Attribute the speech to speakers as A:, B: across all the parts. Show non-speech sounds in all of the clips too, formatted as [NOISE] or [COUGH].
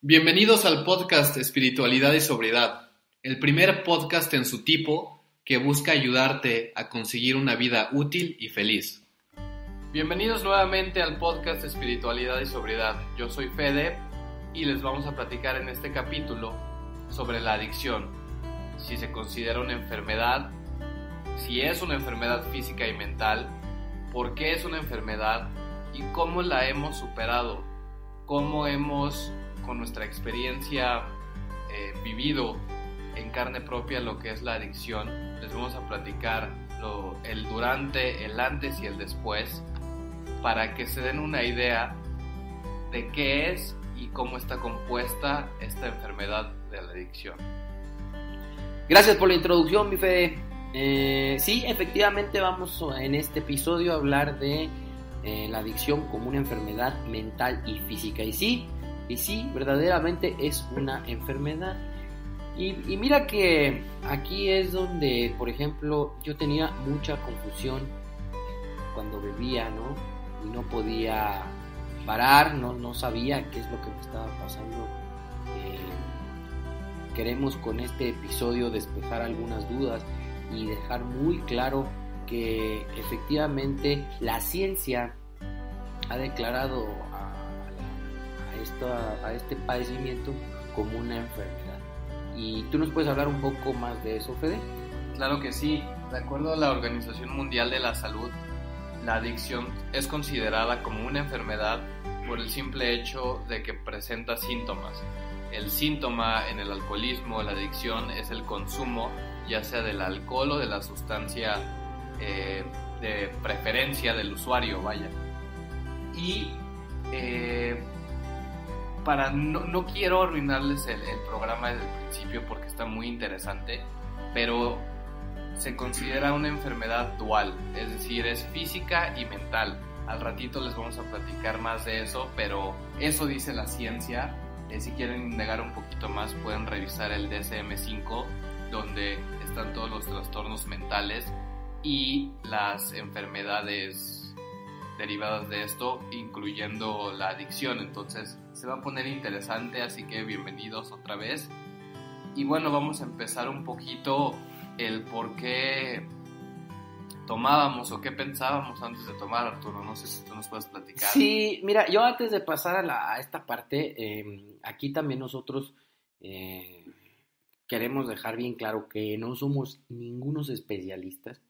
A: Bienvenidos al podcast Espiritualidad y Sobriedad, el primer podcast en su tipo que busca ayudarte a conseguir una vida útil y feliz. Bienvenidos nuevamente al podcast Espiritualidad y Sobriedad. Yo soy Fede y les vamos a platicar en este capítulo sobre la adicción, si se considera una enfermedad, si es una enfermedad física y mental, por qué es una enfermedad y cómo la hemos superado, cómo hemos con nuestra experiencia eh, vivido en carne propia lo que es la adicción. Les vamos a platicar lo, el durante, el antes y el después para que se den una idea de qué es y cómo está compuesta esta enfermedad de la adicción.
B: Gracias por la introducción, mi Fede. Eh, sí, efectivamente vamos en este episodio a hablar de eh, la adicción como una enfermedad mental y física. Y sí, y sí, verdaderamente es una enfermedad. Y, mira que aquí es donde, por ejemplo, yo tenía mucha confusión cuando bebía, ¿no? Y no podía parar, no, no sabía qué es lo que me estaba pasando. Eh, queremos con este episodio despejar algunas dudas y dejar muy claro que efectivamente la ciencia ha declarado a este padecimiento como una enfermedad. ¿Y tú nos puedes hablar un poco más de eso, Fede?
A: Claro que sí. De acuerdo a la Organización Mundial de la Salud, la adicción es considerada como una enfermedad por el simple hecho de que presenta síntomas. El síntoma en el alcoholismo, la adicción, es el consumo ya sea del alcohol o de la sustancia eh, de preferencia del usuario, vaya. Y eh, para no, quiero arruinarles el, programa desde el principio porque está muy interesante, pero se considera una enfermedad dual, es decir, es física y mental. Al ratito les vamos a platicar más de eso, pero eso dice la ciencia. Eh, si quieren indagar un poquito más, pueden revisar el DSM-5, donde están todos los trastornos mentales y las enfermedades derivadas de esto, incluyendo la adicción. Entonces se va a poner interesante, así que bienvenidos otra vez. Y bueno, vamos a empezar un poquito el por qué tomábamos o qué pensábamos antes de tomar, Arturo. No sé si tú nos puedes platicar.
B: Sí, mira, yo antes de pasar a, esta parte, em, aquí también nosotros eh, queremos dejar bien claro que no somos ningunos especialistas,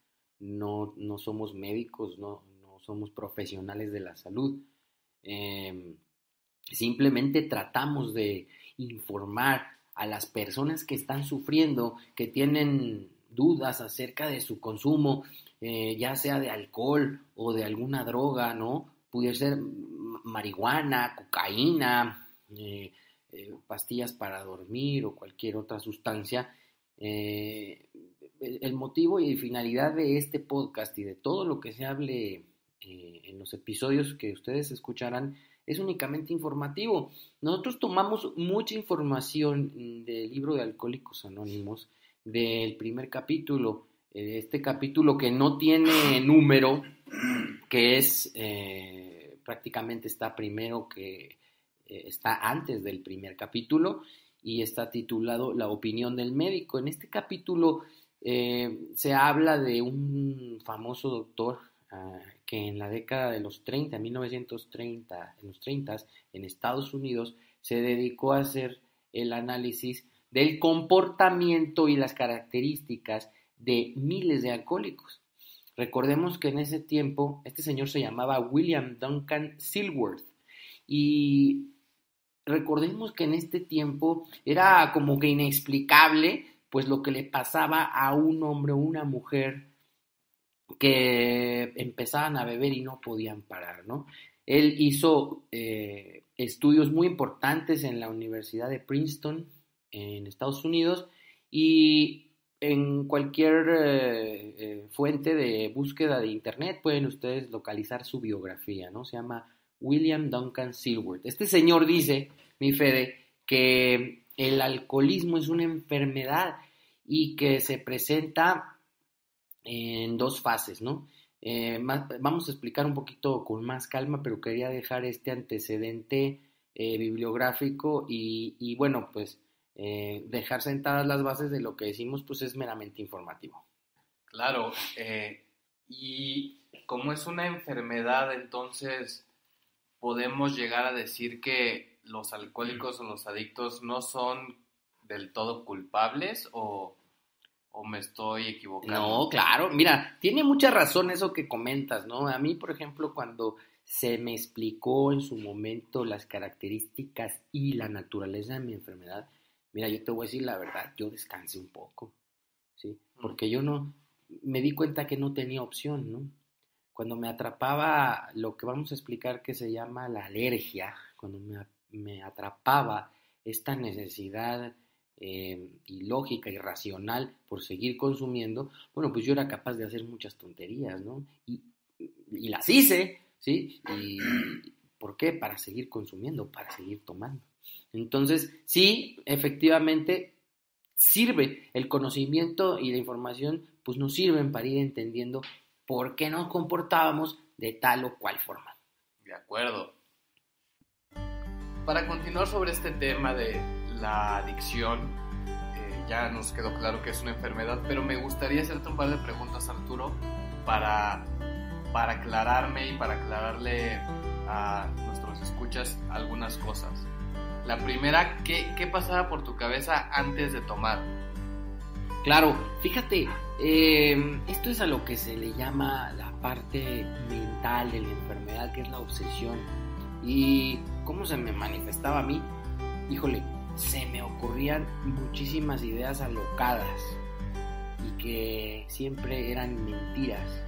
B: no, no somos médicos, no, somos profesionales de la salud. Em, simplemente tratamos de informar a las personas que están sufriendo, que tienen dudas acerca de su consumo, eh, ya sea de alcohol o de alguna droga, ¿no? Pudiera ser marihuana, cocaína, eh, eh, pastillas para dormir o cualquier otra sustancia. el motivo y finalidad de este podcast y de todo lo que se hable eh, en los episodios que ustedes escucharán es únicamente informativo. Nosotros tomamos mucha información del libro de Alcohólicos Anónimos, del primer capítulo, eh, este capítulo que no tiene número, que es eh, prácticamente está primero que está antes del primer capítulo y está titulado La opinión del médico. En este capítulo se habla de un famoso doctor Ah, que en la década de los 30, 1930, en los 30, en Estados Unidos, se dedicó a hacer el análisis del comportamiento y las características de miles de alcohólicos. Recordemos que en ese tiempo este señor se llamaba William Duncan Silworth y recordemos que en este tiempo era como que inexplicable pues lo que le pasaba a un hombre o una mujer que empezaban a beber y no podían parar, ¿no? Él hizo eh, estudios muy importantes en la Universidad de Princeton, en Estados Unidos, y en cualquier eh, eh, fuente de búsqueda de Internet pueden ustedes localizar su biografía, ¿no? Se llama William Duncan Silworth. Este señor dice, mi Fede, que el alcoholismo es una enfermedad y que se presenta en dos fases, ¿no? Eh, vamos a explicar un poquito con más calma, pero quería dejar este antecedente eh, bibliográfico y, y, bueno, pues eh, dejar sentadas las bases de lo que decimos, pues es meramente informativo.
A: Claro, y como es una enfermedad, entonces podemos llegar a decir que los alcohólicos o los adictos no son del todo culpables o, o me estoy equivocando.
B: No, claro, mira, tiene mucha razón eso que comentas, ¿no? A mí, por ejemplo, cuando se me explicó en su momento las características y la naturaleza de mi enfermedad, mira, yo te voy a decir la verdad, yo descansé un poco, ¿sí? Porque yo no, me di cuenta que no tenía opción, ¿no? Cuando me atrapaba lo que vamos a explicar que se llama la alergia, cuando me, me atrapaba esta necesidad eh, ilógica, irracional por seguir consumiendo, bueno, pues yo era capaz de hacer muchas tonterías, ¿no? Y, y las hice, ¿sí? ¿Y por qué? Para seguir consumiendo, para seguir tomando. Entonces, sí, efectivamente, sirve el conocimiento y la información, pues nos sirven para ir entendiendo por qué nos comportábamos de tal o cual forma.
A: De acuerdo. Para continuar sobre este tema de la adicción, eh, ya nos quedó claro que es una enfermedad, pero me gustaría hacerte un par de preguntas, Arturo, para, para aclararme y para aclararle a nuestros escuchas algunas cosas. La primera, ¿qué, qué pasaba por tu cabeza antes de tomar?
B: Claro, fíjate, eh, esto es a lo que se le llama la parte mental de la enfermedad, que es la obsesión. ¿Y cómo se me manifestaba a mí? Híjole, se me ocurrían muchísimas ideas alocadas y que siempre eran mentiras,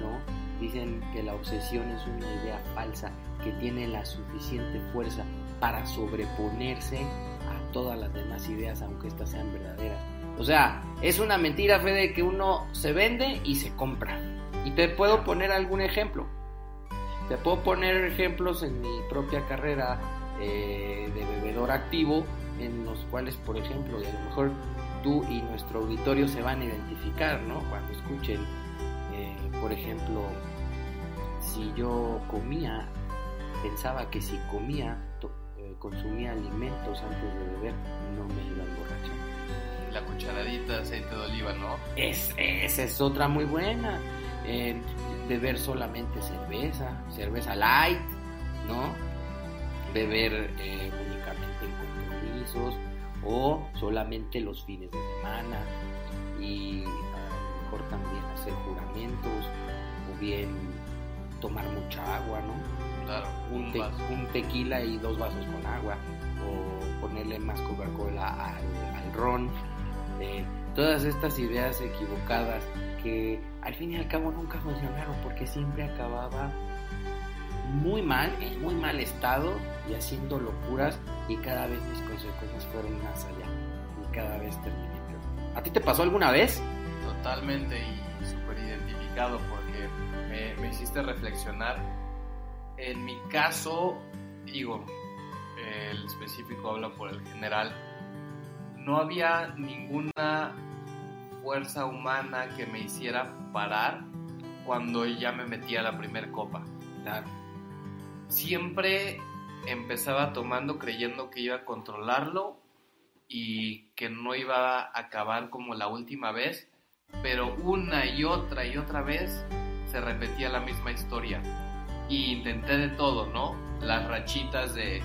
B: ¿no? Dicen que la obsesión es una idea falsa que tiene la suficiente fuerza para sobreponerse a todas las demás ideas, aunque éstas sean verdaderas. O sea, es una mentira, Fede, que uno se vende y se compra. Y te puedo poner algún ejemplo. Te puedo poner ejemplos en mi propia carrera eh, de bebedor activo, en los cuales, por ejemplo, y a lo mejor tú y nuestro auditorio se van a identificar, ¿no? Cuando escuchen, eh, por ejemplo, si yo comía, pensaba que si comía, eh, consumía alimentos antes de beber, no me iba a emborrachar
A: la cucharadita de aceite de oliva, ¿no?
B: Es, esa es otra muy buena. Eh, beber solamente cerveza, cerveza light, ¿no? Beber o solamente los fines de semana y a lo mejor también hacer juramentos o bien tomar mucha agua, ¿no?
A: Claro,
B: un, te- tequila y dos vasos con agua o ponerle más Coca-Cola al, al ron. eh, todas estas ideas equivocadas que al fin y al cabo nunca funcionaron porque siempre acababa muy mal, en muy mal estado y haciendo locuras y cada vez mis consecuencias fueron más allá y cada vez terminé peor. ¿A ti te pasó alguna vez?
A: Totalmente y súper identificado porque me, me hiciste reflexionar. En mi caso, digo, el específico habla por el general, no había ninguna fuerza humana que me hiciera parar cuando ya me metía la primer copa.
B: Claro.
A: Siempre empezaba tomando creyendo que iba a controlarlo y que no iba a acabar como la última vez, pero una y otra y otra vez se repetía la misma historia. Y intenté de todo, ¿no? Las rachitas de,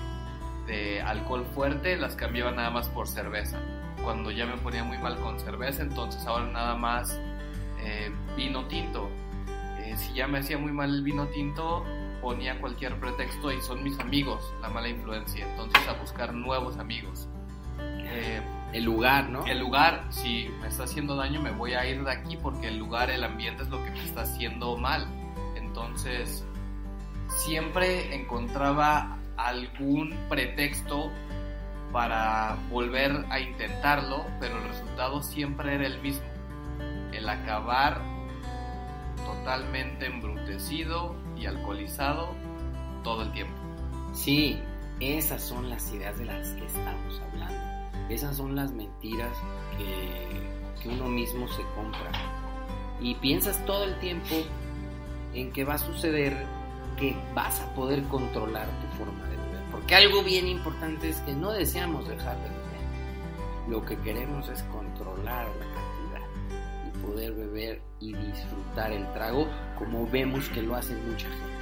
A: alcohol fuerte las cambiaba nada más por cerveza. Cuando ya me ponía muy mal con cerveza, entonces ahora nada más eh, vino tinto. Eh, si ya me hacía muy mal el vino tinto, ponía cualquier pretexto y son mis amigos la mala influencia. Entonces a buscar nuevos amigos. Eh,
B: El lugar, ¿no?
A: el lugar, si me está haciendo daño, me voy a ir de aquí porque el lugar, el ambiente es lo que me está haciendo mal. Entonces, siempre encontraba algún pretexto para volver a intentarlo, pero el resultado siempre era el mismo. El acabar totalmente embrutecido y alcoholizado todo el tiempo.
B: Sí, esas son las ideas de las que estamos hablando. Esas son las mentiras que, que uno mismo se compra. Y piensas todo el tiempo en que va a suceder que vas a poder controlar tu forma de beber. Porque algo bien importante es que no deseamos dejar de beber. Lo que queremos es controlar poder beber y disfrutar el trago como vemos que lo hace mucha gente.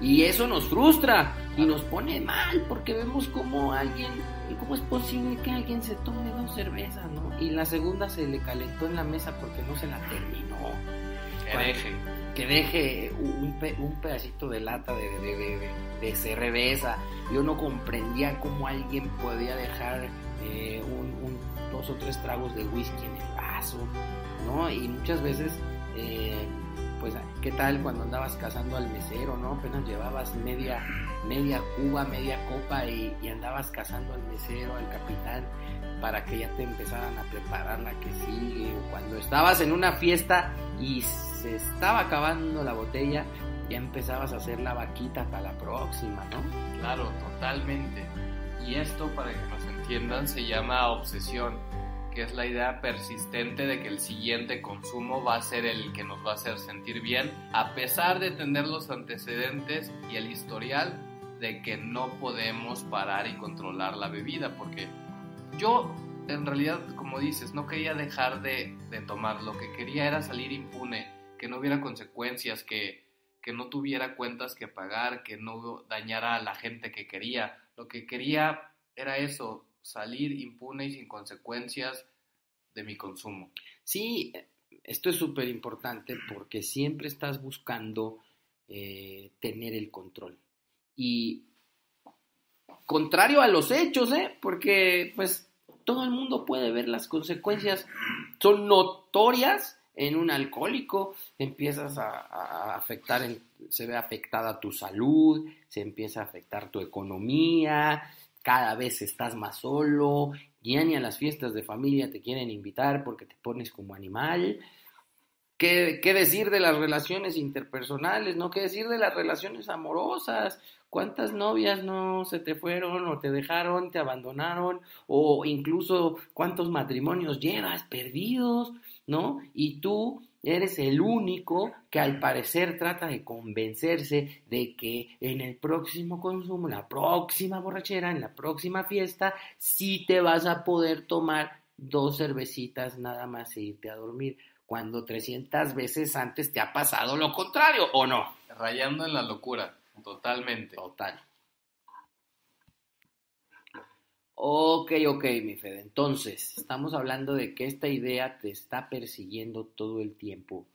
B: Y eso nos frustra y nos pone mal porque vemos como alguien, cómo es posible que alguien se tome dos cervezas, ¿no? Y la segunda se le calentó en la mesa porque no se la terminó.
A: Que deje.
B: Que deje un, un pedacito de lata de, de, de, cerveza. Yo no comprendía cómo alguien podía dejar eh, un, dos o tres tragos de whisky en el vaso, ¿no? Y muchas veces... Eh, pues qué tal cuando andabas cazando al mesero, ¿no? Apenas llevabas media, media cuba, media copa y, andabas cazando al mesero, al capitán, para que ya te empezaran a preparar la que sigue. O cuando estabas en una fiesta y se estaba acabando la botella, ya empezabas a hacer la vaquita para la próxima, ¿no?
A: Claro, totalmente. Y esto, para que nos entiendan, se llama obsesión que es la idea persistente de que el siguiente consumo va a ser el que nos va a hacer sentir bien, a pesar de tener los antecedentes y el historial de que no podemos parar y controlar la bebida, porque yo en realidad, como dices, no quería dejar de, tomar, lo que quería era salir impune, que no hubiera consecuencias, que, que no tuviera cuentas que pagar, que no dañara a la gente que quería, lo que quería era eso, salir impune y sin consecuencias de mi consumo.
B: Sí, esto es súper importante porque siempre estás buscando eh, tener el control. Y contrario a los hechos, ¿eh? porque pues todo el mundo puede ver las consecuencias, son notorias en un alcohólico, empiezas a, afectar, se ve afectada tu salud, se empieza a afectar tu economía, cada vez estás más solo, ya ni a las fiestas de familia te quieren invitar porque te pones como animal. ¿Qué, ¿Qué, decir de las relaciones interpersonales? ¿No? ¿Qué decir de las relaciones amorosas? ¿Cuántas novias no se te fueron o te dejaron, te abandonaron? O incluso cuántos matrimonios llevas perdidos, ¿no? Y tú Eres el único que al parecer trata de convencerse de que en el próximo consumo, en la próxima borrachera, en la próxima fiesta, sí te vas a poder tomar dos cervecitas nada más e irte a dormir, cuando 300 veces antes te ha pasado lo contrario, ¿o no?
A: Rayando en la locura, totalmente.
B: Total. Ok, ok, mi Fede. Entonces, estamos hablando de que esta idea te está persiguiendo todo el tiempo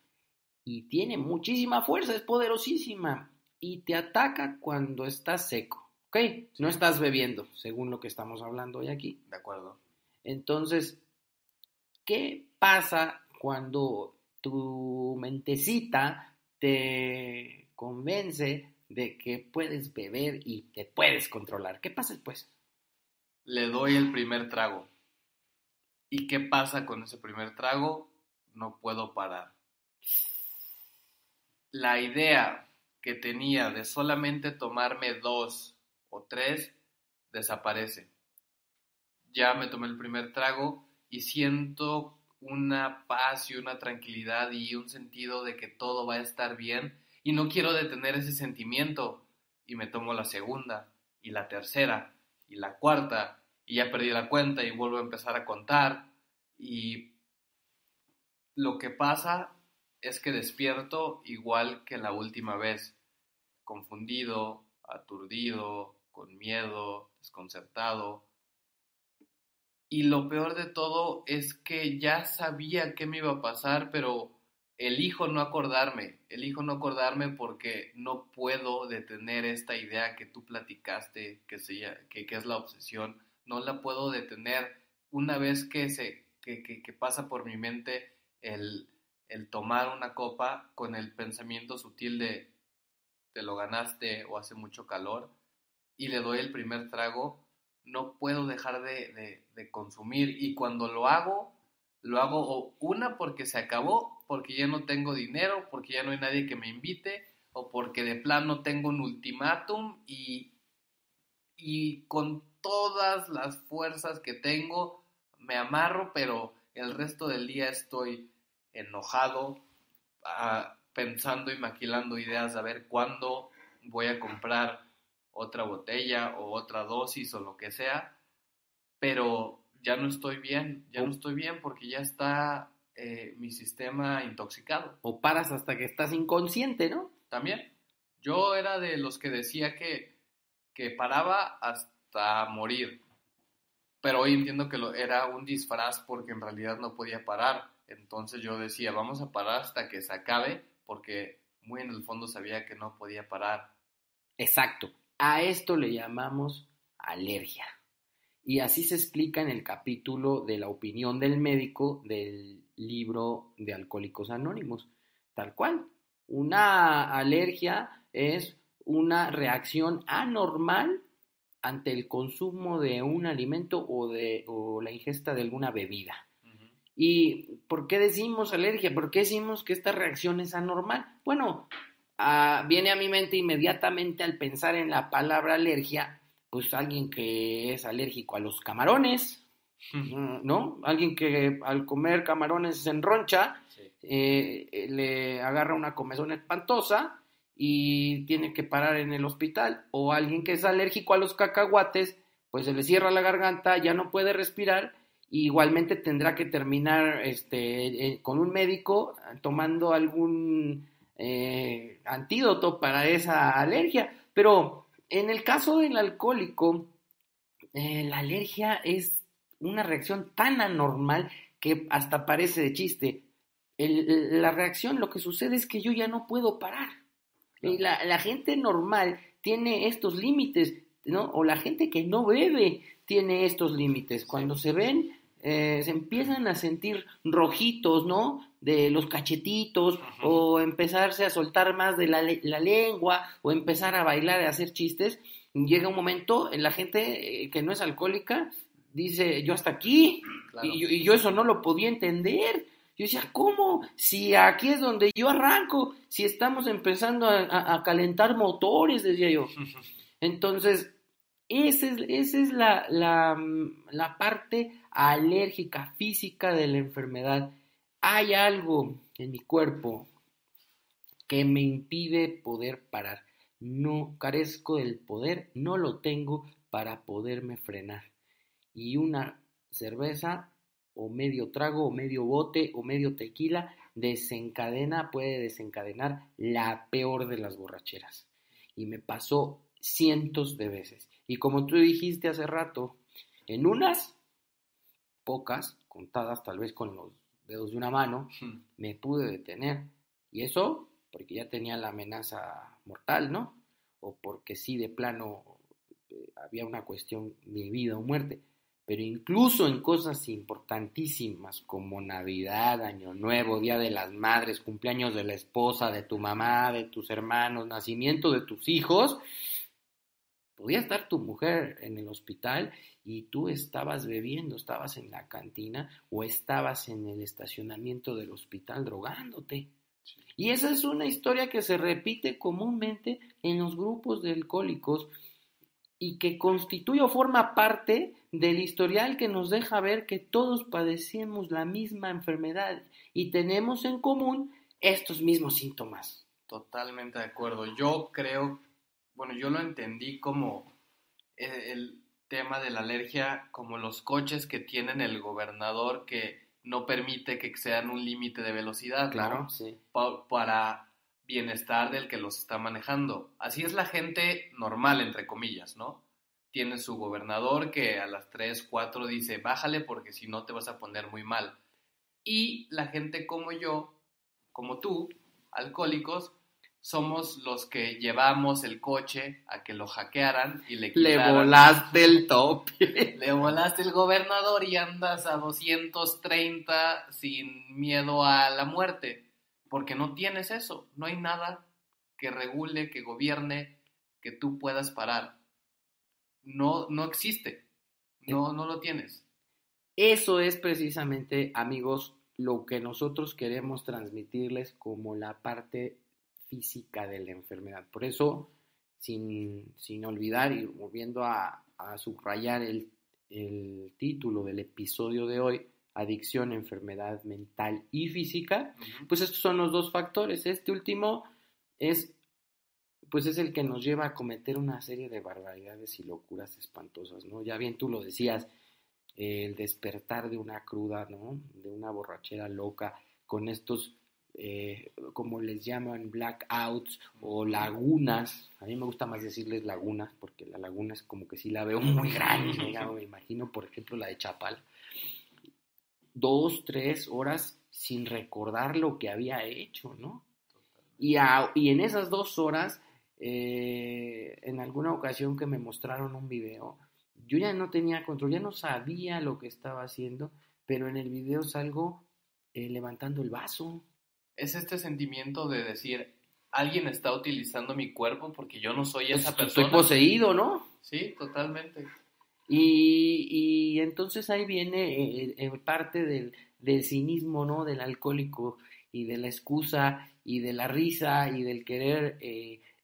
B: y tiene muchísima fuerza, es poderosísima y te ataca cuando estás seco, ¿ok? No estás bebiendo, según lo que estamos hablando hoy aquí.
A: De acuerdo.
B: Entonces, ¿qué pasa cuando tu mentecita te convence de que puedes beber y te puedes controlar? ¿Qué pasa después?
A: Le doy el primer trago. ¿Y qué pasa con ese primer trago? No puedo parar. La idea que tenía de solamente tomarme dos o tres desaparece. Ya me tomé el primer trago y siento una paz y una tranquilidad y un sentido de que todo va a estar bien y no quiero detener ese sentimiento y me tomo la segunda y la tercera y la cuarta y ya perdí la cuenta y vuelvo a empezar a contar y lo que pasa es que despierto igual que la última vez, confundido, aturdido, con miedo, desconcertado. Y lo peor de todo es que ya sabía qué me iba a pasar, pero elijo no acordarme, elijo no acordarme porque no puedo detener esta idea que tú platicaste, que, que, que es la obsesión, no la puedo detener. Una vez que, se, que, que, pasa por mi mente el, el, tomar una copa con el pensamiento sutil de te lo ganaste o hace mucho calor y le doy el primer trago, no puedo dejar de, de, de consumir y cuando lo hago, lo hago una porque se acabó, porque ya no tengo dinero, porque ya no hay nadie que me invite, o porque de plano tengo un ultimátum y, y con todas las fuerzas que tengo me amarro, pero el resto del día estoy enojado, ah, pensando y maquilando ideas a ver cuándo voy a comprar otra botella o otra dosis o lo que sea, pero ya no estoy bien, ya no estoy bien porque ya está eh, mi sistema intoxicado.
B: O paras hasta que estás inconsciente, ¿no?
A: También. Yo era de los que decía que, que paraba hasta morir, pero hoy entiendo que lo, era un disfraz porque en realidad no podía parar. Entonces yo decía, vamos a parar hasta que se acabe, porque muy en el fondo sabía que no podía parar.
B: Exacto. A esto le llamamos alergia. Y así se explica en el capítulo de la opinión del médico del libro de Alcohólicos Anónimos. Tal cual. Una alergia es una reacción anormal ante el consumo de un alimento o, de, o la ingesta de alguna bebida. ¿Y por qué decimos alergia? ¿Por qué decimos que esta reacción es anormal? Bueno, ah, viene a mi mente inmediatamente al pensar en la palabra alergia, pues alguien que es alérgico a los camarones, ¿no? Alguien que al comer camarones se enroncha, eh, eh, le agarra una comezón espantosa y tiene que parar en el hospital. O alguien que es alérgico a los cacahuates, pues se le cierra la garganta, ya no puede respirar. Y igualmente tendrá que terminar este, eh, con un médico tomando algún eh, antídoto para esa alergia. Pero en el caso del alcohólico, eh, la alergia es una reacción tan anormal que hasta parece de chiste. la reacción, lo que sucede es que yo ya no puedo parar. La, gente normal tiene estos límites, ¿no? O la gente que no bebe tiene estos límites. Cuando se ven, eh, se empiezan a sentir rojitos, ¿no? De los cachetitos, o empezarse a soltar más de la, lengua, o empezar a bailar y a hacer chistes. Llega un momento, en la gente eh, que no es alcohólica dice, yo hasta aquí, y yo eso no lo podía entender. Yo decía, ¿cómo? Si aquí es donde yo arranco, si estamos empezando a, calentar motores, decía yo. [LAUGHS] Entonces, esa es, esa es la, la, la, parte alérgica física de la enfermedad. Hay algo en mi cuerpo que me impide poder parar. No carezco del poder, no lo tengo para poderme frenar. Y una cerveza o medio trago o medio bote o medio tequila desencadena, puede desencadenar la peor de las borracheras. Y me pasó cientos de veces. Y como tú dijiste hace rato, en unas pocas, contadas tal vez con los dedos de una mano, me pude detener. Y eso porque ya tenía la amenaza mortal, ¿no? O porque sí, de plano, eh, había una cuestión de vida o muerte pero incluso en cosas importantísimas como Navidad, Año Nuevo, Día de las Madres, cumpleaños de la esposa, de tu mamá, de tus hermanos, nacimiento de tus hijos, podía estar tu mujer en el hospital y tú estabas bebiendo, estabas en la cantina o estabas en el estacionamiento del hospital drogándote. Y esa es una historia que se repite comúnmente en los grupos de alcohólicos y que constituye o forma parte del historial que nos deja ver que todos padecemos la misma enfermedad y tenemos en común estos mismos síntomas.
A: Totalmente de acuerdo. Yo creo, bueno, yo lo entendí como el, tema de la alergia, como los coches que tienen el gobernador que no permite que sean un límite de velocidad.
B: Claro, sí.
A: para bienestar del que los está manejando. Así es la gente normal, entre comillas, ¿no? Tiene su gobernador que a las 3, 4 dice, bájale porque si no te vas a poner muy mal. Y la gente como yo, como tú, alcohólicos, somos los que llevamos el coche a que lo hackearan y le
B: quitaran. Le volaste el top. [LAUGHS]
A: le volaste el gobernador y andas a 230 sin miedo a la muerte porque no tienes eso, no hay nada que regule, que gobierne, que tú puedas parar. No, no existe, no, no lo tienes.
B: Eso es precisamente, amigos, lo que nosotros queremos transmitirles como la parte física de la enfermedad. Por eso, sin, olvidar y volviendo a, subrayar el, el título del episodio de hoy, adicción, enfermedad mental y física, pues estos son los dos factores. Este último es pues es el que nos lleva a cometer una serie de barbaridades y locuras espantosas, ¿no? Ya bien tú lo decías, el despertar de una cruda, ¿no? De una borrachera loca, con estos, eh, como les llaman, blackouts o lagunas. A mí me gusta más decirles lagunas, porque la laguna es como que sí la veo [LAUGHS] muy grande, me imagino, por ejemplo, la de Chapal. Dos, tres horas sin recordar lo que había hecho, ¿no? Y, y en esas dos horas, eh, en alguna ocasión que me mostraron un video, yo ya no tenía control, ya no sabía lo que estaba haciendo, pero en el video salgo eh, levantando el vaso.
A: Es este sentimiento de decir, alguien está utilizando mi cuerpo porque yo no soy esa persona.
B: Estoy poseído, ¿no?
A: Sí, totalmente.
B: Y, y entonces ahí viene eh, eh, parte del, del cinismo, ¿no? Del alcohólico y de la excusa y de la risa y del querer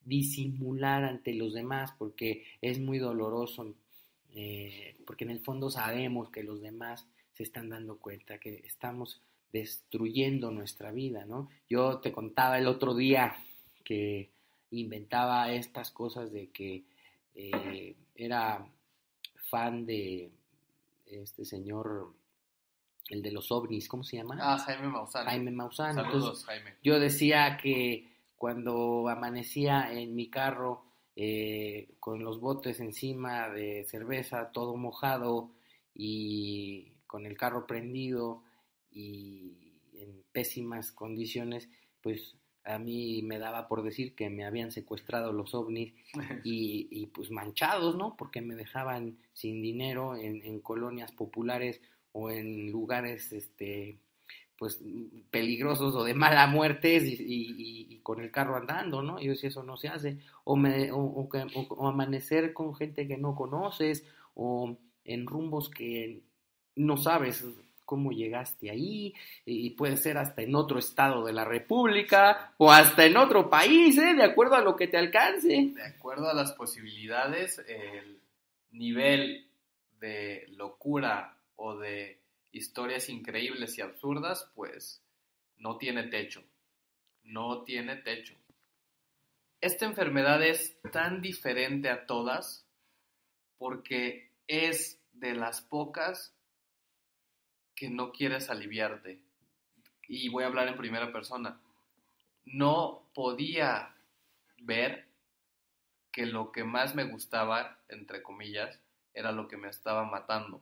B: disimular ante los demás porque es muy doloroso eh, porque en el fondo sabemos que los demás se están dando cuenta que estamos destruyendo nuestra vida, ¿no? Yo te contaba el otro día que inventaba estas cosas de que eh, era fan de este señor, el de los ovnis, ¿cómo se llama?
A: Ah, Jaime Maussan.
B: Jaime Maussan.
A: Saludos, Jaime.
B: Yo decía que cuando amanecía en mi carro eh, con los botes encima de cerveza, todo mojado y con el carro prendido y en pésimas condiciones, pues a mí me daba por decir que me habían secuestrado los ovnis [LAUGHS] y, pues manchados, ¿no? Porque me dejaban sin dinero en, en colonias populares o en lugares, este, pues peligrosos o de mala muerte y, con el carro andando, ¿no? Yo si eso no se hace, o, me, o, amanecer con gente que no conoces, o en rumbos que no sabes cómo llegaste ahí, y puede ser hasta en otro estado de la República, o hasta en otro país, ¿eh? De acuerdo a lo que te alcance.
A: De acuerdo a las posibilidades, el nivel de locura o de historias increíbles y absurdas, pues no tiene techo. No tiene techo. Esta enfermedad es tan diferente a todas porque es de las pocas que no quieres aliviarte. Y voy a hablar en primera persona. No podía ver que lo que más me gustaba, entre comillas, era lo que me estaba matando.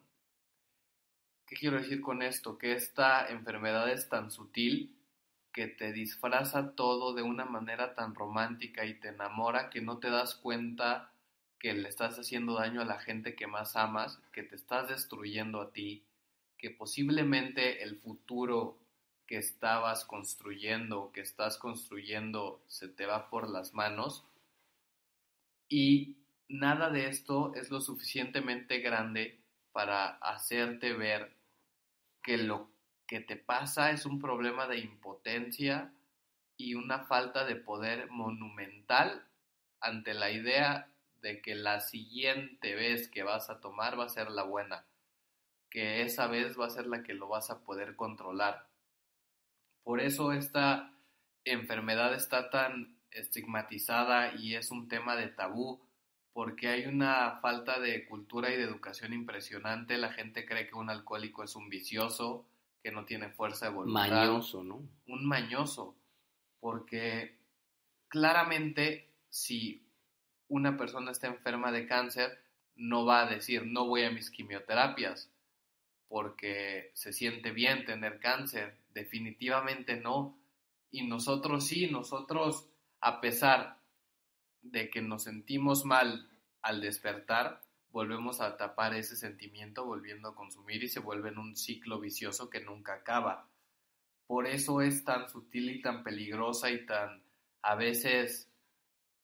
A: ¿Qué quiero decir con esto? Que esta enfermedad es tan sutil que te disfraza todo de una manera tan romántica y te enamora que no te das cuenta que le estás haciendo daño a la gente que más amas, que te estás destruyendo a ti, que posiblemente el futuro que estabas construyendo, que estás construyendo, se te va por las manos. Y nada de esto es lo suficientemente grande para hacerte ver que lo que te pasa es un problema de impotencia y una falta de poder monumental ante la idea de que la siguiente vez que vas a tomar va a ser la buena, que esa vez va a ser la que lo vas a poder controlar. Por eso esta enfermedad está tan estigmatizada y es un tema de tabú porque hay una falta de cultura y de educación impresionante. La gente cree que un alcohólico es un vicioso, que no tiene fuerza de voluntad.
B: Mañoso, ¿no?
A: Un mañoso, porque claramente si una persona está enferma de cáncer, no va a decir no voy a mis quimioterapias porque se siente bien tener cáncer. Definitivamente no. Y nosotros sí, nosotros, a pesar de que nos sentimos mal al despertar, volvemos a tapar ese sentimiento volviendo a consumir y se vuelve en un ciclo vicioso que nunca acaba. Por eso es tan sutil y tan peligrosa y tan a veces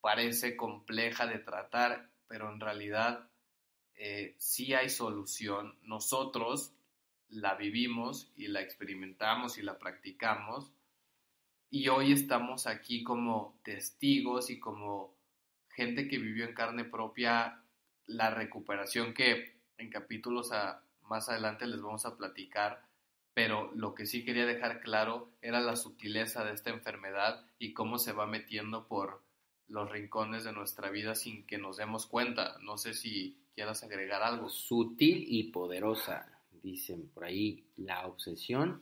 A: parece compleja de tratar, pero en realidad eh, sí hay solución. Nosotros la vivimos y la experimentamos y la practicamos y hoy estamos aquí como testigos y como gente que vivió en carne propia la recuperación que en capítulos más adelante les vamos a platicar, pero lo que sí quería dejar claro era la sutileza de esta enfermedad y cómo se va metiendo por los rincones de nuestra vida sin que nos demos cuenta. No sé si quieras agregar algo.
B: Sutil y poderosa, dicen por ahí, la obsesión.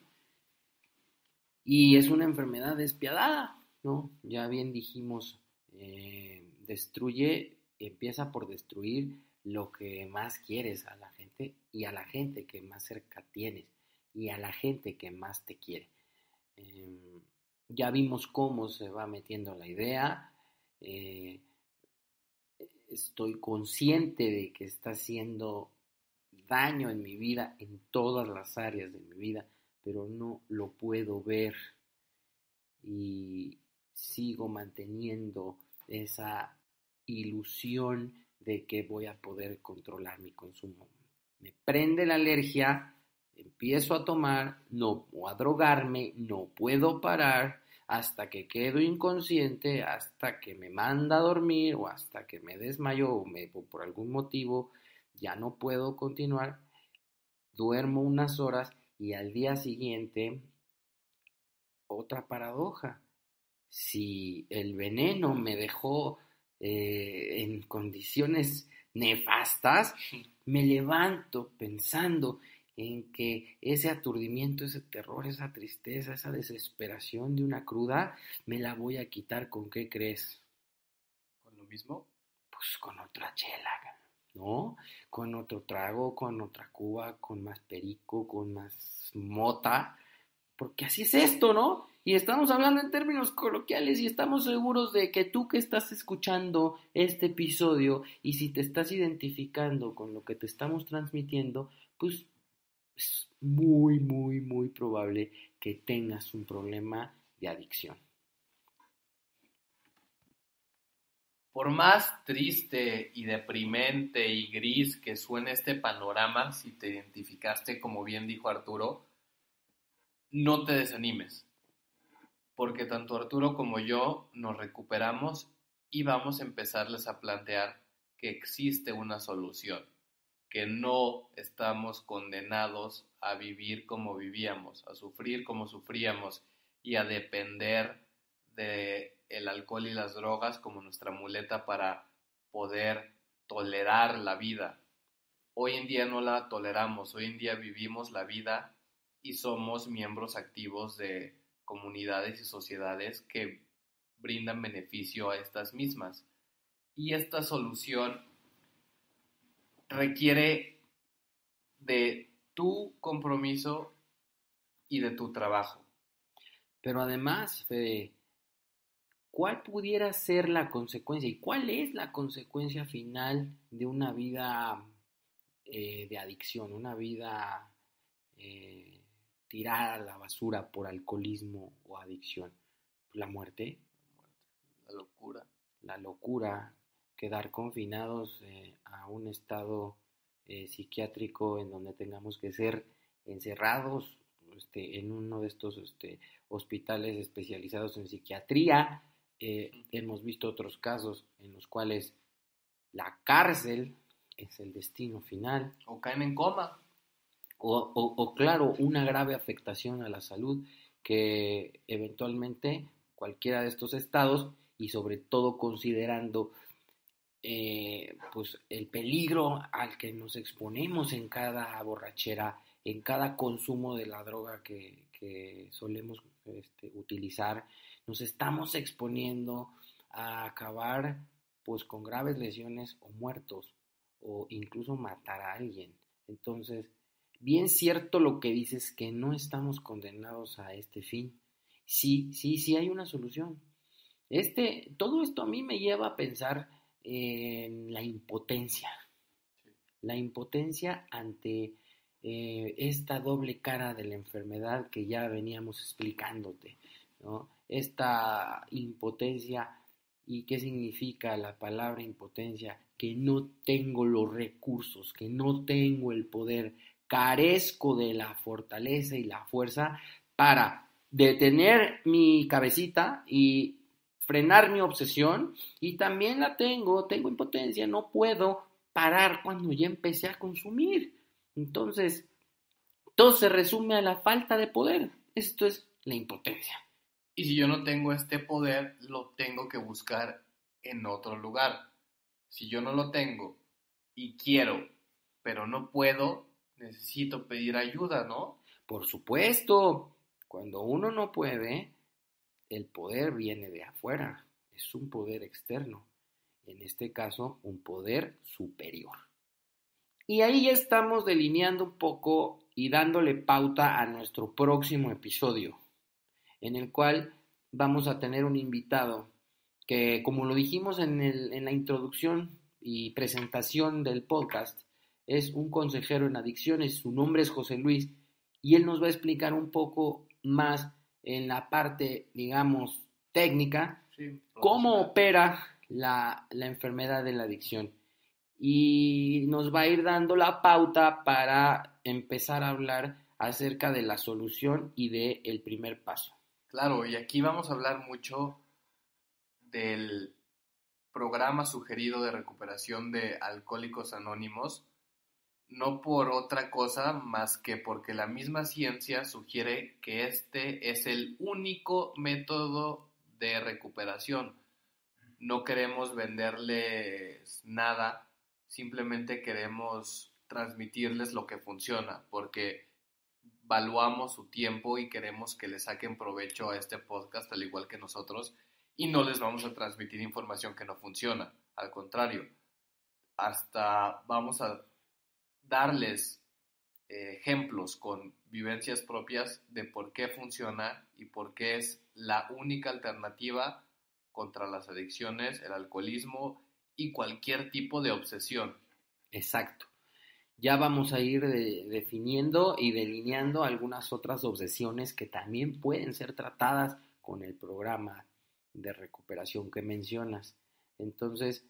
B: Y es una enfermedad despiadada, ¿no? Ya bien dijimos, eh, destruye, empieza por destruir lo que más quieres a la gente y a la gente que más cerca tienes y a la gente que más te quiere. Em, ya vimos cómo se va metiendo la idea. Eh, estoy consciente de que está haciendo daño en mi vida, en todas las áreas de mi vida, pero no lo puedo ver y sigo manteniendo esa ilusión de que voy a poder controlar mi consumo. Me prende la alergia, empiezo a tomar, no o a drogarme, no puedo parar hasta que quedo inconsciente, hasta que me manda a dormir o hasta que me desmayo o, me, o por algún motivo ya no puedo continuar. Duermo unas horas y al día siguiente otra paradoja. Si el veneno me dejó eh, en condiciones nefastas, me levanto pensando en que ese aturdimiento, ese terror, esa tristeza, esa desesperación de una cruda, me la voy a quitar con qué crees.
A: ¿Con lo mismo?
B: Pues con otra chela, ¿no? Con otro trago, con otra cuba, con más perico, con más mota, porque así es esto, ¿no? Y estamos hablando en términos coloquiales y estamos seguros de que tú que estás escuchando este episodio y si te estás identificando con lo que te estamos transmitiendo, pues es muy, muy, muy probable que tengas un problema de adicción.
A: Por más triste y deprimente y gris que suene este panorama, si te identificaste, como bien dijo Arturo, no te desanimes porque tanto Arturo como yo nos recuperamos y vamos a empezarles a plantear que existe una solución, que no estamos condenados a vivir como vivíamos, a sufrir como sufríamos y a depender de el alcohol y las drogas como nuestra muleta para poder tolerar la vida. Hoy en día no la toleramos, hoy en día vivimos la vida y somos miembros activos de comunidades y sociedades que brindan beneficio a estas mismas. Y esta solución requiere de tu compromiso y de tu trabajo.
B: Pero además, Fede, ¿cuál pudiera ser la consecuencia y cuál es la consecuencia final de una vida eh, de adicción, una vida eh, tirar a la basura por alcoholismo o adicción? La muerte.
A: La locura.
B: La locura, quedar confinados eh, a un estado psiquiátrico en donde tengamos que ser encerrados este, en uno de estos este, hospitales especializados en psiquiatría. Eh, hemos visto otros casos en los cuales la cárcel es el destino final.
A: O caen en coma
B: o, claro, una grave afectación a la salud que eventualmente cualquiera de estos estados y sobre todo considerando eh, pues el peligro al que nos exponemos en cada borrachera, en cada consumo de la droga que, solemos este, utilizar, nos estamos exponiendo a acabar pues con graves lesiones o muertos o incluso matar a alguien. Entonces, bien cierto lo que dices, que no estamos condenados a este fin. Sí, sí, sí hay una solución. Este, todo esto a mí me lleva a pensar en la impotencia. La impotencia ante eh, esta doble cara de la enfermedad que ya veníamos explicándote. ¿no? Esta impotencia ¿Y qué significa la palabra impotencia? Que no tengo los recursos, que no tengo el poder, carezco de la fortaleza y la fuerza para detener mi cabecita y frenar mi obsesión y también la tengo, tengo impotencia, no puedo parar cuando ya empecé a consumir. Entonces, todo se resume a la falta de poder. Esto es la impotencia.
A: Y si yo no tengo este poder, lo tengo que buscar en otro lugar. Si yo no lo tengo y quiero, pero no puedo, necesito pedir ayuda, ¿no?
B: Por supuesto, cuando uno no puede, el poder viene de afuera, es un poder externo, en este caso un poder superior. Y ahí ya estamos delineando un poco y dándole pauta a nuestro próximo episodio, en el cual vamos a tener un invitado que, como lo dijimos en, en la introducción y presentación del podcast, es un consejero en adicciones, su nombre es José Luis, y él nos va a explicar un poco más en la parte, digamos, técnica, cómo opera la, la, enfermedad de la adicción. Y nos va a ir dando la pauta para empezar a hablar acerca de la solución y del el primer paso.
A: Claro, y aquí vamos a hablar mucho del programa sugerido de recuperación de alcohólicos anónimos, no por otra cosa más que porque la misma ciencia sugiere que este es el único método de recuperación. No queremos venderles nada, simplemente queremos transmitirles lo que funciona, porque valuamos su tiempo y queremos que le saquen provecho a este podcast al igual que nosotros y no les vamos a transmitir información que no funciona, al contrario, hasta vamos a darles eh, ejemplos con vivencias propias de por qué funciona y por qué es la única alternativa contra las adicciones, el alcoholismo y cualquier tipo de obsesión.
B: Exacto. Ya vamos a ir definiendo y delineando algunas otras obsesiones que también pueden ser tratadas con el programa de recuperación que mencionas. Entonces,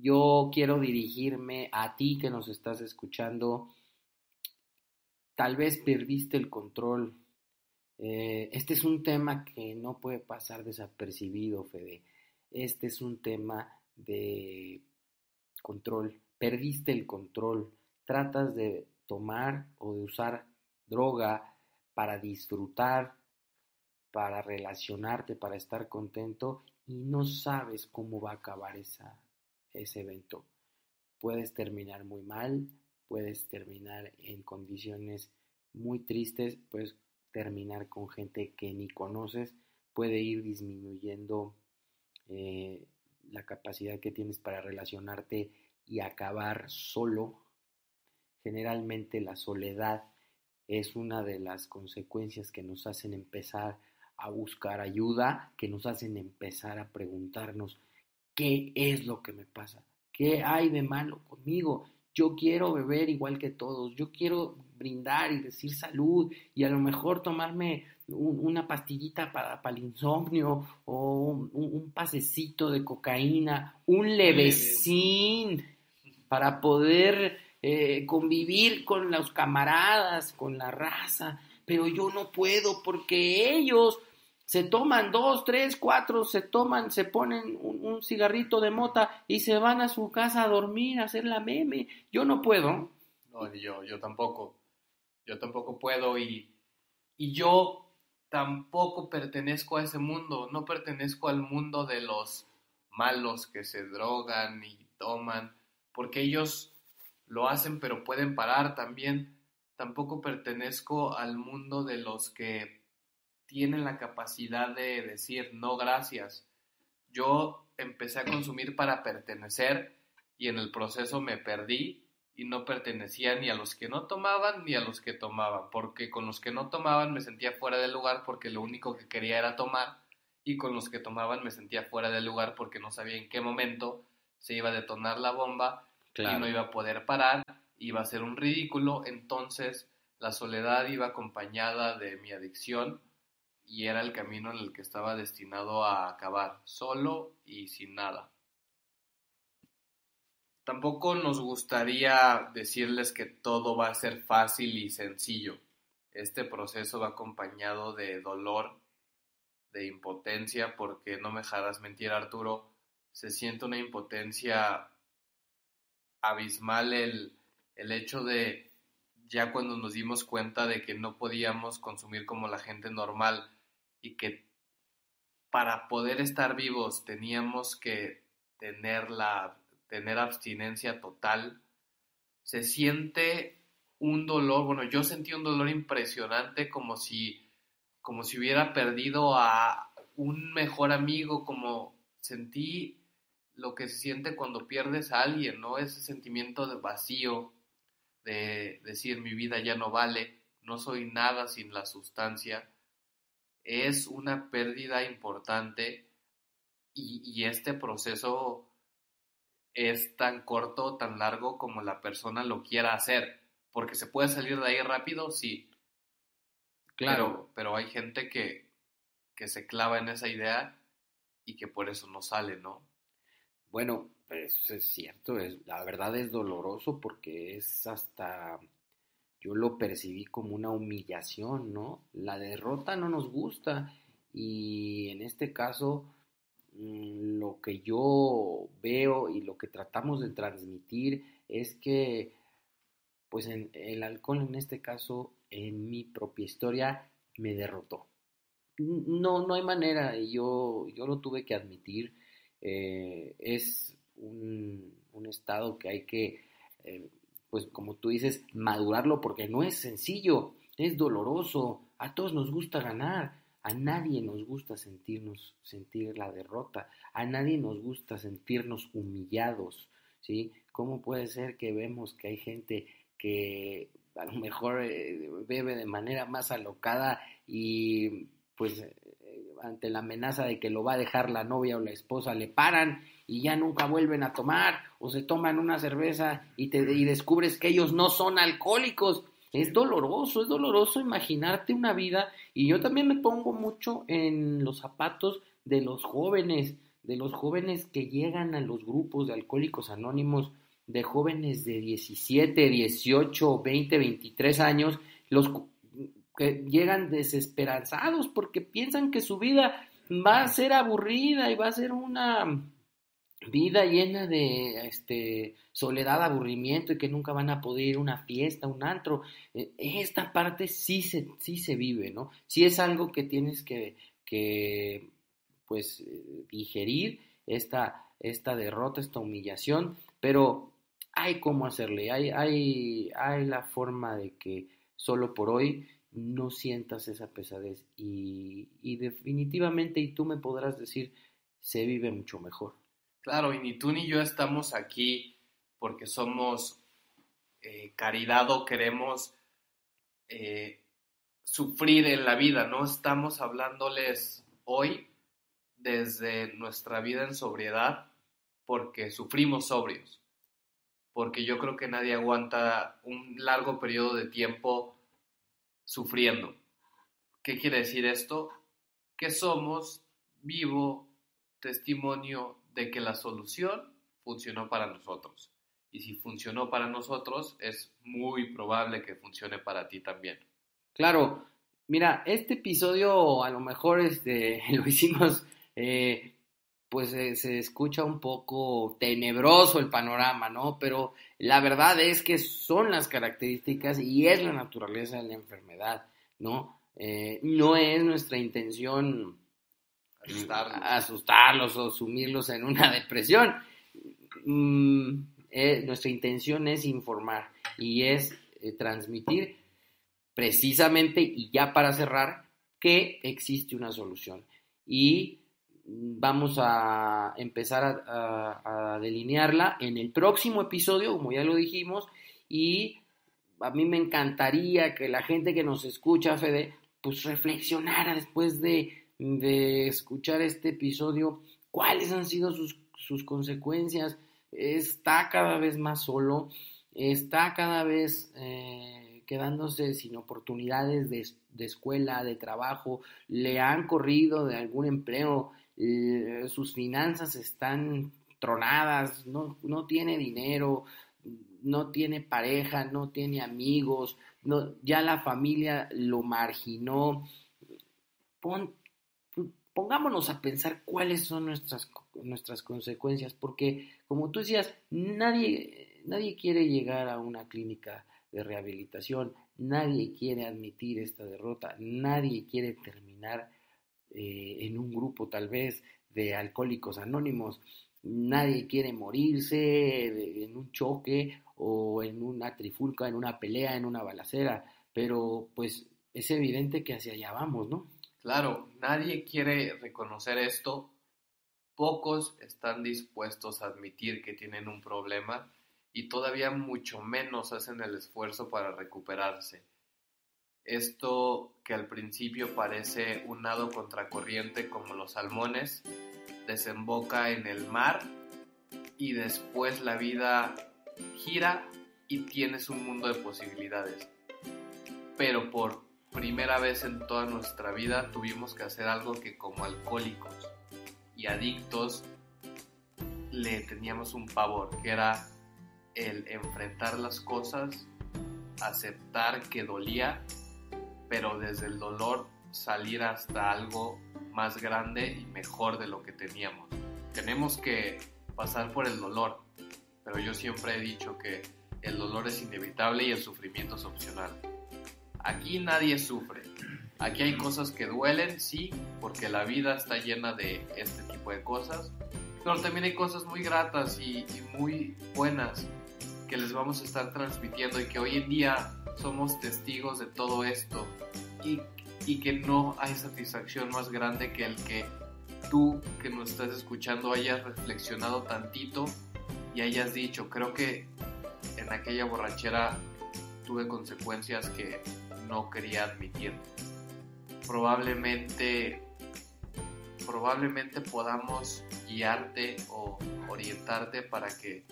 B: yo quiero dirigirme a ti que nos estás escuchando. Tal vez perdiste el control. Eh, este es un tema que no puede pasar desapercibido, Fede. Este es un tema de control. Perdiste el control. Tratas de tomar o de usar droga para disfrutar, para relacionarte, para estar contento y no sabes cómo va a acabar esa, ese evento. Puedes terminar muy mal, puedes terminar en condiciones muy tristes, puedes terminar con gente que ni conoces, puede ir disminuyendo eh, la capacidad que tienes para relacionarte y acabar solo. Generalmente la soledad es una de las consecuencias que nos hacen empezar a buscar ayuda, que nos hacen empezar a preguntarnos ¿Qué es lo que me pasa? ¿Qué hay de malo conmigo? Yo quiero beber igual que todos, yo quiero brindar y decir salud y a lo mejor tomarme una pastillita para, para el insomnio o un, pasecito de cocaína, un levecín para poder eh, convivir con los camaradas, con la raza, pero yo no puedo porque ellos se toman dos, tres, cuatro, se toman, se ponen un, cigarrito de mota y se van a su casa a dormir, a hacer la meme. Yo no puedo.
A: No, yo, yo tampoco. Yo tampoco puedo y, y yo tampoco pertenezco a ese mundo. No pertenezco al mundo de los malos que se drogan y toman, porque ellos lo hacen pero pueden parar también. Tampoco pertenezco al mundo de los que tienen la capacidad de decir no gracias. Yo empecé a consumir para pertenecer y en el proceso me perdí y no pertenecía ni a los que no tomaban ni a los que tomaban, porque con los que no tomaban me sentía fuera del lugar porque lo único que quería era tomar y con los que tomaban me sentía fuera del lugar porque no sabía en qué momento se iba a detonar la bomba y no iba a poder parar, iba a ser un ridículo, entonces la soledad iba acompañada de mi adicción y era el camino en el que estaba destinado a acabar, solo y sin nada. Tampoco nos gustaría decirles que todo va a ser fácil y sencillo. Este proceso va acompañado de dolor, de impotencia, porque no me dejarás mentir Arturo, se siente una impotencia abismal el, el hecho de ya cuando nos dimos cuenta de que no podíamos consumir como la gente normal, y que para poder estar vivos teníamos que tener, la, tener abstinencia total, se siente un dolor, bueno, yo sentí un dolor impresionante como si, como si hubiera perdido a un mejor amigo, como sentí lo que se siente cuando pierdes a alguien, ¿no? Ese sentimiento de vacío, de decir mi vida ya no vale, no soy nada sin la sustancia, es una pérdida importante y, este proceso es tan corto, tan largo como la persona lo quiera hacer, porque se puede salir de ahí rápido, sí. Claro. Pero, hay gente que, que se clava en esa idea y que por eso no sale, ¿no?
B: Bueno, eso es cierto, es, la verdad es doloroso porque es hasta, yo lo percibí como una humillación, ¿no? La derrota no nos gusta y en este caso mm, lo que yo veo y lo que tratamos de transmitir es que pues en, el alcohol en este caso en mi propia historia me derrotó. No, no hay manera, yo, yo lo tuve que admitir. Eh, es un, estado que hay que, eh, pues como tú dices, madurarlo porque no es sencillo, es doloroso, a todos nos gusta ganar, a nadie nos gusta sentirnos, sentir la derrota, a nadie nos gusta sentirnos humillados, ¿sí? ¿Cómo puede ser que vemos que hay gente que a lo mejor eh, bebe de manera más alocada y pues ante la amenaza de que lo va a dejar la novia o la esposa, le paran y ya nunca vuelven a tomar, o se toman una cerveza y, te, y descubres que ellos no son alcohólicos. Es doloroso, es doloroso imaginarte una vida, y yo también me pongo mucho en los zapatos de los jóvenes, de los jóvenes que llegan a los grupos de alcohólicos anónimos, de jóvenes de 17, 18, 20, 23 años, los que llegan desesperanzados porque piensan que su vida va a ser aburrida y va a ser una vida llena de este, soledad, aburrimiento y que nunca van a poder ir a una fiesta, un antro. Eh, esta parte sí se, sí se vive, ¿no? Sí es algo que tienes que, que pues, digerir, esta, esta derrota, esta humillación, pero hay cómo hacerle, hay, hay, hay la forma de que solo por hoy no sientas esa pesadez y, definitivamente, y tú me podrás decir, se vive mucho mejor.
A: Claro, y ni tú ni yo estamos aquí porque somos eh, caridad o queremos eh, sufrir en la vida, no estamos hablándoles hoy desde nuestra vida en sobriedad porque sufrimos sobrios, porque yo creo que nadie aguanta un largo periodo de tiempo sufriendo. ¿Qué quiere decir esto? Que somos vivo testimonio de que la solución funcionó para nosotros. Y si funcionó para nosotros, es muy probable que funcione para ti también.
B: Claro, mira, este episodio a lo mejor este, [LAUGHS] lo hicimos, eh, pues eh, se escucha un poco tenebroso el panorama, ¿no? Pero la verdad es que son las características y es la naturaleza de la enfermedad, ¿no? Eh, no es nuestra intención asustarlos. o sumirlos en una [LAUGHS] depresión. Mm, eh, nuestra intención es informar y es transmitir precisamente, y ya para cerrar, que existe una solución. Y vamos a empezar a, delinearla en el próximo episodio, como ya lo dijimos, y a mí me encantaría que la gente que nos escucha, Fede, pues reflexionara después de, escuchar este episodio, cuáles han sido sus, consecuencias. Está cada vez más solo, está cada vez eh, quedándose sin oportunidades de, de escuela, de trabajo, le han corrido de algún empleo, eh, sus finanzas están tronadas, no, no tiene dinero, no tiene pareja, no tiene amigos, no, ya la familia lo marginó. pongámonos a pensar cuáles son nuestras, nuestras consecuencias, porque como tú decías, nadie, nadie quiere llegar a una clínica de rehabilitación, nadie quiere admitir esta derrota, nadie quiere terminar eh, en un grupo tal vez de alcohólicos anónimos. nadie quiere morirse en un choque o en una trifulca, en una pelea, en una balacera, pero pues es evidente que hacia allá vamos, ¿no?
A: Claro, nadie quiere reconocer esto, pocos están dispuestos a admitir que tienen un problema y todavía mucho menos hacen el esfuerzo para recuperarse. Esto que al principio parece un nado contracorriente como los salmones, desemboca en el mar y después la vida gira y tienes un mundo de posibilidades. Pero por primera vez en toda nuestra vida tuvimos que hacer algo que como alcohólicos y adictos le teníamos un pavor, que era el enfrentar las cosas, aceptar que dolía pero desde el dolor salir hasta algo más grande y mejor de lo que teníamos. Tenemos que pasar por el dolor, pero yo siempre he dicho que el dolor es inevitable y el sufrimiento es opcional. Aquí nadie sufre. Aquí hay cosas que duelen, sí, porque la vida está llena de este tipo de cosas, pero también hay cosas muy gratas y, y muy buenas que les vamos a estar transmitiendo y que hoy en día somos testigos de todo esto y, y, que no hay satisfacción más grande que el que tú que nos estás escuchando hayas reflexionado tantito y hayas dicho, creo que en aquella borrachera tuve consecuencias que no quería admitir. Probablemente probablemente podamos guiarte o orientarte para que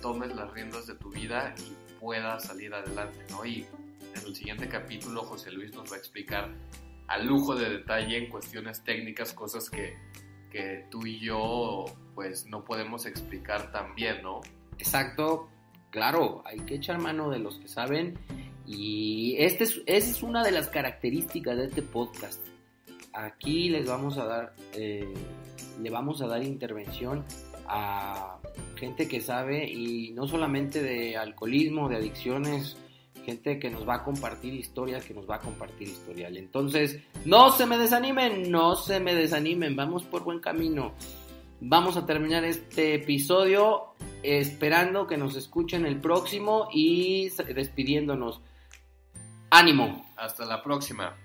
A: tomes las riendas de tu vida y puedas salir adelante, ¿no? Y en el siguiente capítulo José Luis nos va a explicar a lujo de detalle en cuestiones técnicas cosas que, que tú y yo pues no podemos explicar tan bien, ¿no?
B: Exacto, claro, hay que echar mano de los que saben y este es, esa es una de las características de este podcast. Aquí les vamos a dar, eh, le vamos a dar intervención a gente que sabe y no solamente de alcoholismo, de adicciones, gente que nos va a compartir historias, que nos va a compartir historial. Entonces, no se me desanimen, no se me desanimen, vamos por buen camino. Vamos a terminar este episodio esperando que nos escuchen el próximo y despidiéndonos. Ánimo.
A: Hasta la próxima.